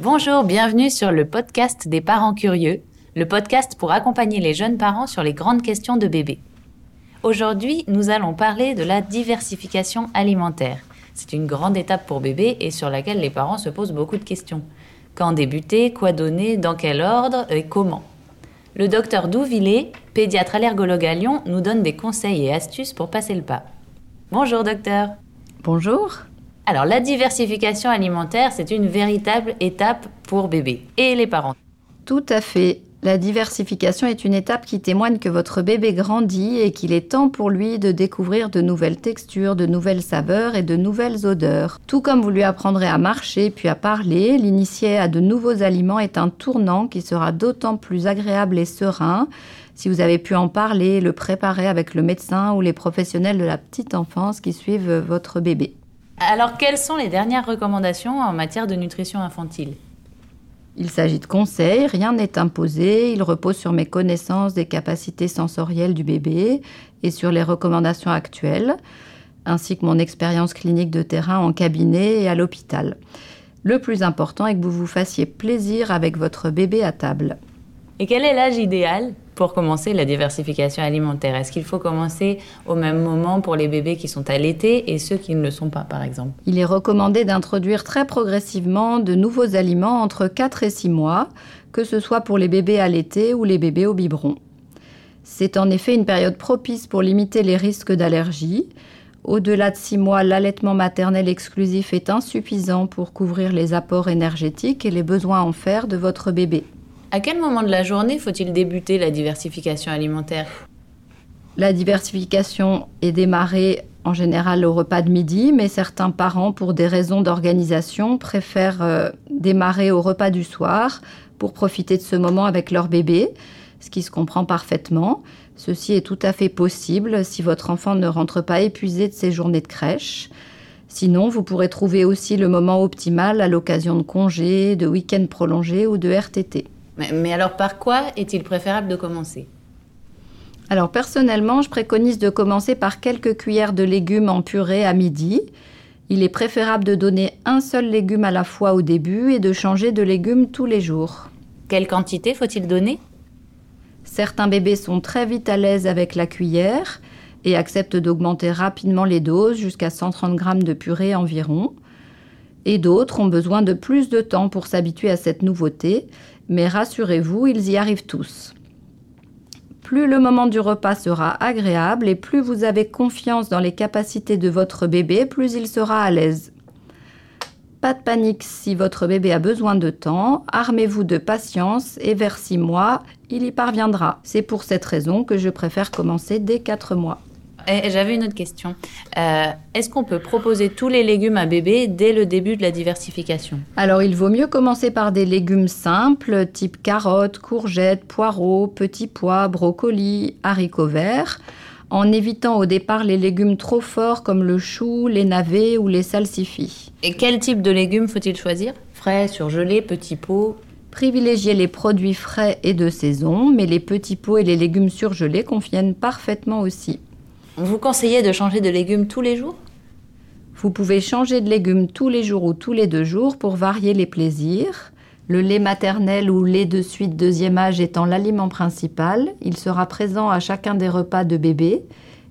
Bonjour, bienvenue sur le podcast des parents curieux, le podcast pour accompagner les jeunes parents sur les grandes questions de bébé. Aujourd'hui, nous allons parler de la diversification alimentaire. C'est une grande étape pour bébé et sur laquelle les parents se posent beaucoup de questions. Quand débuter, quoi donner, dans quel ordre et comment? Le docteur Douvillé, pédiatre allergologue à Lyon, nous donne des conseils et astuces pour passer le pas. Bonjour docteur. Bonjour. Alors la diversification alimentaire, c'est une véritable étape pour bébé et les parents. Tout à fait. La diversification est une étape qui témoigne que votre bébé grandit et qu'il est temps pour lui de découvrir de nouvelles textures, de nouvelles saveurs et de nouvelles odeurs. Tout comme vous lui apprendrez à marcher puis à parler, l'initier à de nouveaux aliments est un tournant qui sera d'autant plus agréable et serein si vous avez pu en parler, le préparer avec le médecin ou les professionnels de la petite enfance qui suivent votre bébé. Alors, quelles sont les dernières recommandations en matière de nutrition infantile? Il s'agit de conseils, rien n'est imposé, il repose sur mes connaissances des capacités sensorielles du bébé et sur les recommandations actuelles, ainsi que mon expérience clinique de terrain en cabinet et à l'hôpital. Le plus important est que vous vous fassiez plaisir avec votre bébé à table. Et quel est l'âge idéal? Pour commencer la diversification alimentaire? Est-ce qu'il faut commencer au même moment pour les bébés qui sont allaités et ceux qui ne le sont pas, par exemple? Il est recommandé d'introduire très progressivement de nouveaux aliments entre 4 et 6 mois, que ce soit pour les bébés allaités ou les bébés au biberon. C'est en effet une période propice pour limiter les risques d'allergie. Au-delà de 6 mois, l'allaitement maternel exclusif est insuffisant pour couvrir les apports énergétiques et les besoins en fer de votre bébé. À quel moment de la journée faut-il débuter la diversification alimentaire? La diversification est démarrée en général au repas de midi, mais certains parents, pour des raisons d'organisation, préfèrent euh, démarrer au repas du soir pour profiter de ce moment avec leur bébé, ce qui se comprend parfaitement. Ceci est tout à fait possible si votre enfant ne rentre pas épuisé de ses journées de crèche. Sinon, vous pourrez trouver aussi le moment optimal à l'occasion de congés, de week-ends prolongés ou de RTT. Mais, alors par quoi est-il préférable de commencer? Alors personnellement, je préconise de commencer par quelques cuillères de légumes en purée à midi. Il est préférable de donner un seul légume à la fois au début et de changer de légumes tous les jours. Quelle quantité faut-il donner? Certains bébés sont très vite à l'aise avec la cuillère et acceptent d'augmenter rapidement les doses jusqu'à 130 g de purée environ. Et d'autres ont besoin de plus de temps pour s'habituer à cette nouveauté mais rassurez-vous, ils y arrivent tous. Plus le moment du repas sera agréable et plus vous avez confiance dans les capacités de votre bébé, plus il sera à l'aise. Pas de panique si votre bébé a besoin de temps, armez-vous de patience et vers 6 mois, il y parviendra. C'est pour cette raison que je préfère commencer dès 4 mois. J'avais une autre question. Euh, est-ce qu'on peut proposer tous les légumes à bébé dès le début de la diversification? Alors, il vaut mieux commencer par des légumes simples, type carottes, courgettes, poireaux, petits pois, brocolis, haricots verts, en évitant au départ les légumes trop forts comme le chou, les navets ou les salsifis. Et quel type de légumes faut-il choisir? Frais, surgelés, petits pots? Privilégiez les produits frais et de saison, mais les petits pots et les légumes surgelés conviennent parfaitement aussi. Vous conseillez de changer de légumes tous les jours? Vous pouvez changer de légumes tous les jours ou tous les deux jours pour varier les plaisirs. Le lait maternel ou lait de suite deuxième âge étant l'aliment principal, il sera présent à chacun des repas de bébé.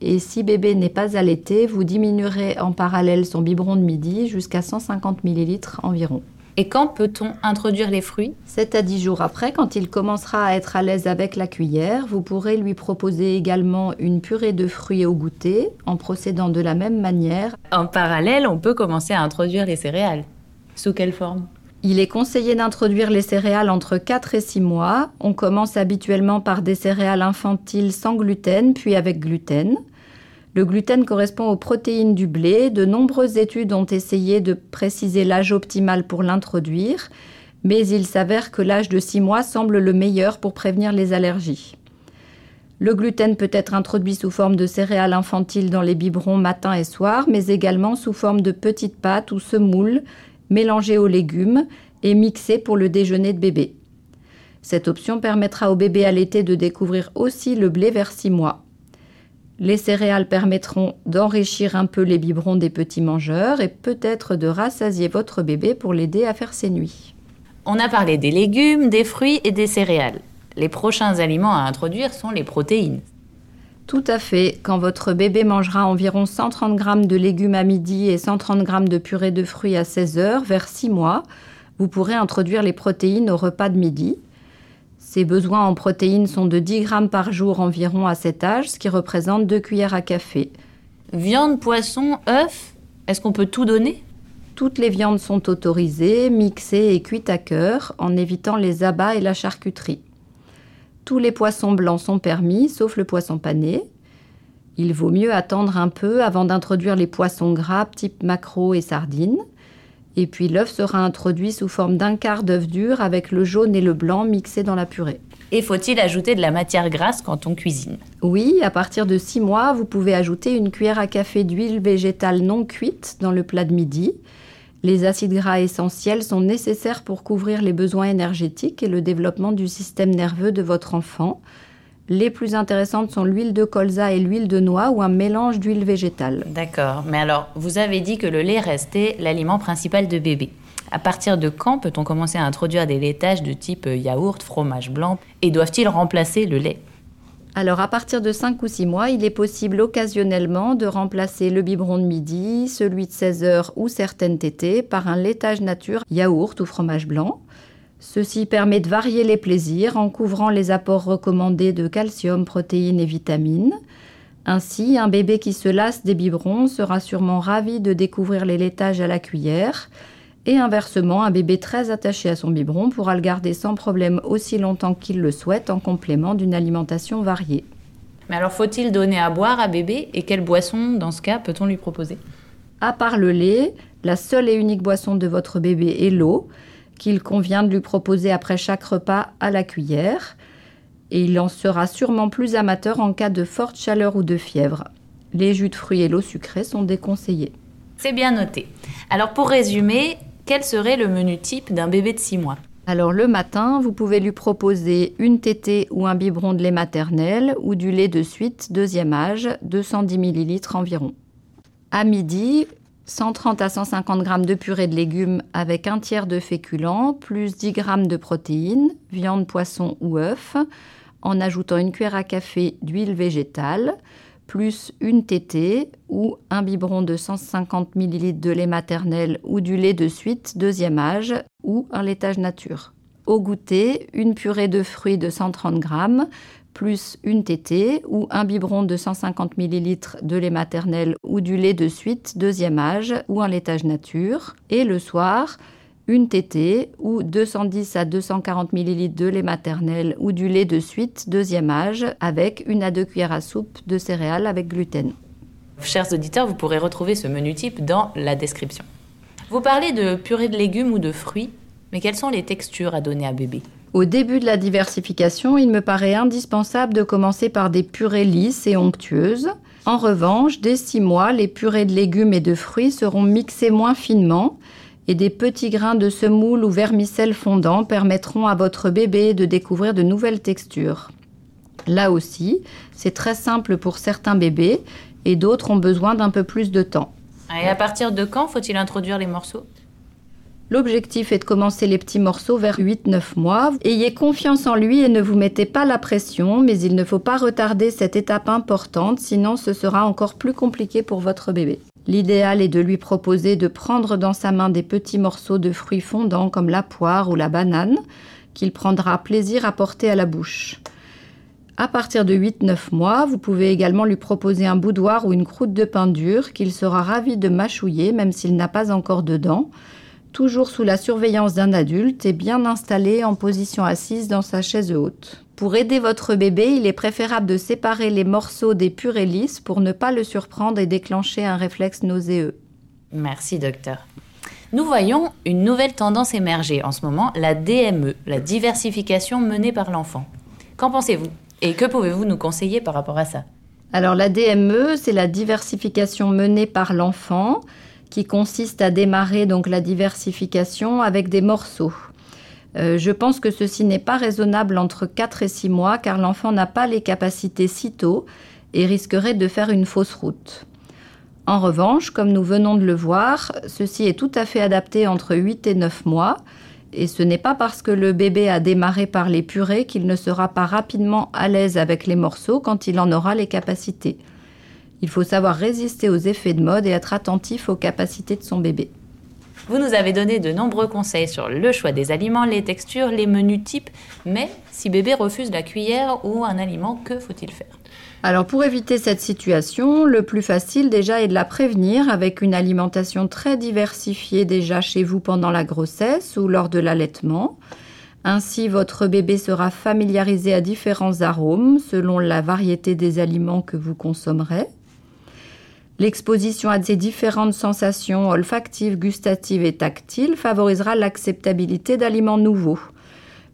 Et si bébé n'est pas allaité, vous diminuerez en parallèle son biberon de midi jusqu'à 150 ml environ. Et quand peut-on introduire les fruits? 7 à 10 jours après, quand il commencera à être à l'aise avec la cuillère, vous pourrez lui proposer également une purée de fruits au goûter en procédant de la même manière. En parallèle, on peut commencer à introduire les céréales. Sous quelle forme? Il est conseillé d'introduire les céréales entre 4 et 6 mois. On commence habituellement par des céréales infantiles sans gluten, puis avec gluten. Le gluten correspond aux protéines du blé. De nombreuses études ont essayé de préciser l'âge optimal pour l'introduire, mais il s'avère que l'âge de 6 mois semble le meilleur pour prévenir les allergies. Le gluten peut être introduit sous forme de céréales infantiles dans les biberons matin et soir, mais également sous forme de petites pâtes ou semoules mélangées aux légumes et mixées pour le déjeuner de bébé. Cette option permettra au bébé allaité de découvrir aussi le blé vers 6 mois. Les céréales permettront d'enrichir un peu les biberons des petits mangeurs et peut-être de rassasier votre bébé pour l'aider à faire ses nuits. On a parlé des légumes, des fruits et des céréales. Les prochains aliments à introduire sont les protéines. Tout à fait. Quand votre bébé mangera environ 130 g de légumes à midi et 130 g de purée de fruits à 16 heures, vers 6 mois, vous pourrez introduire les protéines au repas de midi. Ses besoins en protéines sont de 10 grammes par jour environ à cet âge, ce qui représente 2 cuillères à café. Viande, poisson, œufs, est-ce qu'on peut tout donner? Toutes les viandes sont autorisées, mixées et cuites à cœur, en évitant les abats et la charcuterie. Tous les poissons blancs sont permis, sauf le poisson pané. Il vaut mieux attendre un peu avant d'introduire les poissons gras type maquereau et sardines. Et puis l'œuf sera introduit sous forme d'un quart d'œuf dur avec le jaune et le blanc mixés dans la purée. Et faut-il ajouter de la matière grasse quand on cuisine? Oui, à partir de 6 mois, vous pouvez ajouter une cuillère à café d'huile végétale non cuite dans le plat de midi. Les acides gras essentiels sont nécessaires pour couvrir les besoins énergétiques et le développement du système nerveux de votre enfant. Les plus intéressantes sont l'huile de colza et l'huile de noix ou un mélange d'huile végétale. D'accord, mais alors vous avez dit que le lait restait l'aliment principal de bébé. À partir de quand peut-on commencer à introduire des laitages de type yaourt, fromage blanc Et doivent-ils remplacer le lait? Alors à partir de 5 ou 6 mois, il est possible occasionnellement de remplacer le biberon de midi, celui de 16 heures ou certaines tétées par un laitage nature, yaourt ou fromage blanc. Ceci permet de varier les plaisirs en couvrant les apports recommandés de calcium, protéines et vitamines. Ainsi, un bébé qui se lasse des biberons sera sûrement ravi de découvrir les laitages à la cuillère et inversement, un bébé très attaché à son biberon pourra le garder sans problème aussi longtemps qu'il le souhaite en complément d'une alimentation variée. Mais alors faut-il donner à boire à bébé et quelle boisson dans ce cas peut-on lui proposer? À part le lait, la seule et unique boisson de votre bébé est l'eau qu'il convient de lui proposer après chaque repas à la cuillère et il en sera sûrement plus amateur en cas de forte chaleur ou de fièvre. Les jus de fruits et l'eau sucrée sont déconseillés. C'est bien noté. Alors pour résumer, quel serait le menu type d'un bébé de 6 mois? Alors le matin, vous pouvez lui proposer une tétée ou un biberon de lait maternel ou du lait de suite deuxième âge, 210 ml environ. À midi, 130 à 150 g de purée de légumes avec un tiers de féculents, plus 10 g de protéines, viande, poisson ou œuf, en ajoutant une cuillère à café d'huile végétale, plus une tétée ou un biberon de 150 ml de lait maternel ou du lait de suite deuxième âge ou un laitage nature. Au goûter, une purée de fruits de 130 g plus une tétée ou un biberon de 150 ml de lait maternel ou du lait de suite deuxième âge ou un laitage nature. Et le soir, une tétée ou 210 à 240 ml de lait maternel ou du lait de suite deuxième âge avec une à deux cuillères à soupe de céréales avec gluten. Chers auditeurs, vous pourrez retrouver ce menu type dans la description. Vous parlez de purée de légumes ou de fruits, mais quelles sont les textures à donner à bébé? Au début de la diversification, il me paraît indispensable de commencer par des purées lisses et onctueuses. En revanche, dès 6 mois, les purées de légumes et de fruits seront mixées moins finement et des petits grains de semoule ou vermicelle fondant permettront à votre bébé de découvrir de nouvelles textures. Là aussi, c'est très simple pour certains bébés et d'autres ont besoin d'un peu plus de temps. Et à partir de quand faut-il introduire les morceaux? L'objectif est de commencer les petits morceaux vers 8-9 mois. Ayez confiance en lui et ne vous mettez pas la pression, mais il ne faut pas retarder cette étape importante, sinon ce sera encore plus compliqué pour votre bébé. L'idéal est de lui proposer de prendre dans sa main des petits morceaux de fruits fondants comme la poire ou la banane, qu'il prendra plaisir à porter à la bouche. À partir de 8-9 mois, vous pouvez également lui proposer un boudoir ou une croûte de pain dur qu'il sera ravi de mâchouiller même s'il n'a pas encore de dents, toujours sous la surveillance d'un adulte et bien installé en position assise dans sa chaise haute. Pour aider votre bébé, il est préférable de séparer les morceaux des purées lisses pour ne pas le surprendre et déclencher un réflexe nauséeux. Merci docteur. Nous voyons une nouvelle tendance émerger en ce moment, la DME, la diversification menée par l'enfant. Qu'en pensez-vous? Et que pouvez-vous nous conseiller par rapport à ça? Alors la DME, c'est la diversification menée par l'enfant qui consiste à démarrer donc la diversification avec des morceaux. Euh, je pense que ceci n'est pas raisonnable entre 4 et 6 mois car l'enfant n'a pas les capacités si tôt et risquerait de faire une fausse route. En revanche, comme nous venons de le voir, ceci est tout à fait adapté entre 8 et 9 mois Et ce n'est pas parce que le bébé a démarré par les purées qu'il ne sera pas rapidement à l'aise avec les morceaux quand il en aura les capacités. Il faut savoir résister aux effets de mode et être attentif aux capacités de son bébé. Vous nous avez donné de nombreux conseils sur le choix des aliments, les textures, les menus types, mais si bébé refuse la cuillère ou un aliment, que faut-il faire? Alors pour éviter cette situation, le plus facile déjà est de la prévenir avec une alimentation très diversifiée déjà chez vous pendant la grossesse ou lors de l'allaitement. Ainsi, votre bébé sera familiarisé à différents arômes selon la variété des aliments que vous consommerez. L'exposition à ces différentes sensations olfactives, gustatives et tactiles favorisera l'acceptabilité d'aliments nouveaux.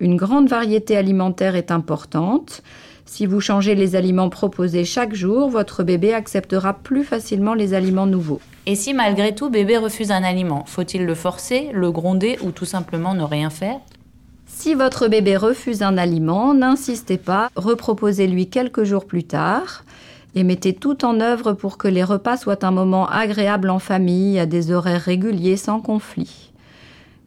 Une grande variété alimentaire est importante. Si vous changez les aliments proposés chaque jour, votre bébé acceptera plus facilement les aliments nouveaux. Et si malgré tout bébé refuse un aliment, faut-il le forcer, le gronder ou tout simplement ne rien faire? Si votre bébé refuse un aliment, n'insistez pas, reproposez-lui quelques jours plus tard et mettez tout en œuvre pour que les repas soient un moment agréable en famille à des horaires réguliers sans conflit.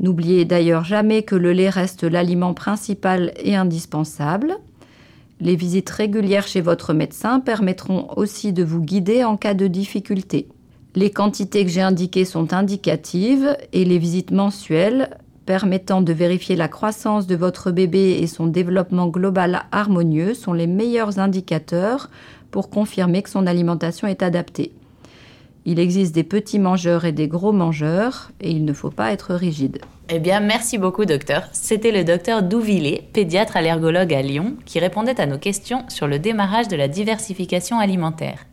N'oubliez d'ailleurs jamais que le lait reste l'aliment principal et indispensable. Les visites régulières chez votre médecin permettront aussi de vous guider en cas de difficulté. Les quantités que j'ai indiquées sont indicatives et les visites mensuelles permettant de vérifier la croissance de votre bébé et son développement global harmonieux sont les meilleurs indicateurs pour confirmer que son alimentation est adaptée. Il existe des petits mangeurs et des gros mangeurs et il ne faut pas être rigide. Eh bien, merci beaucoup, docteur. C'était le docteur Douvillé, pédiatre allergologue à Lyon, qui répondait à nos questions sur le démarrage de la diversification alimentaire.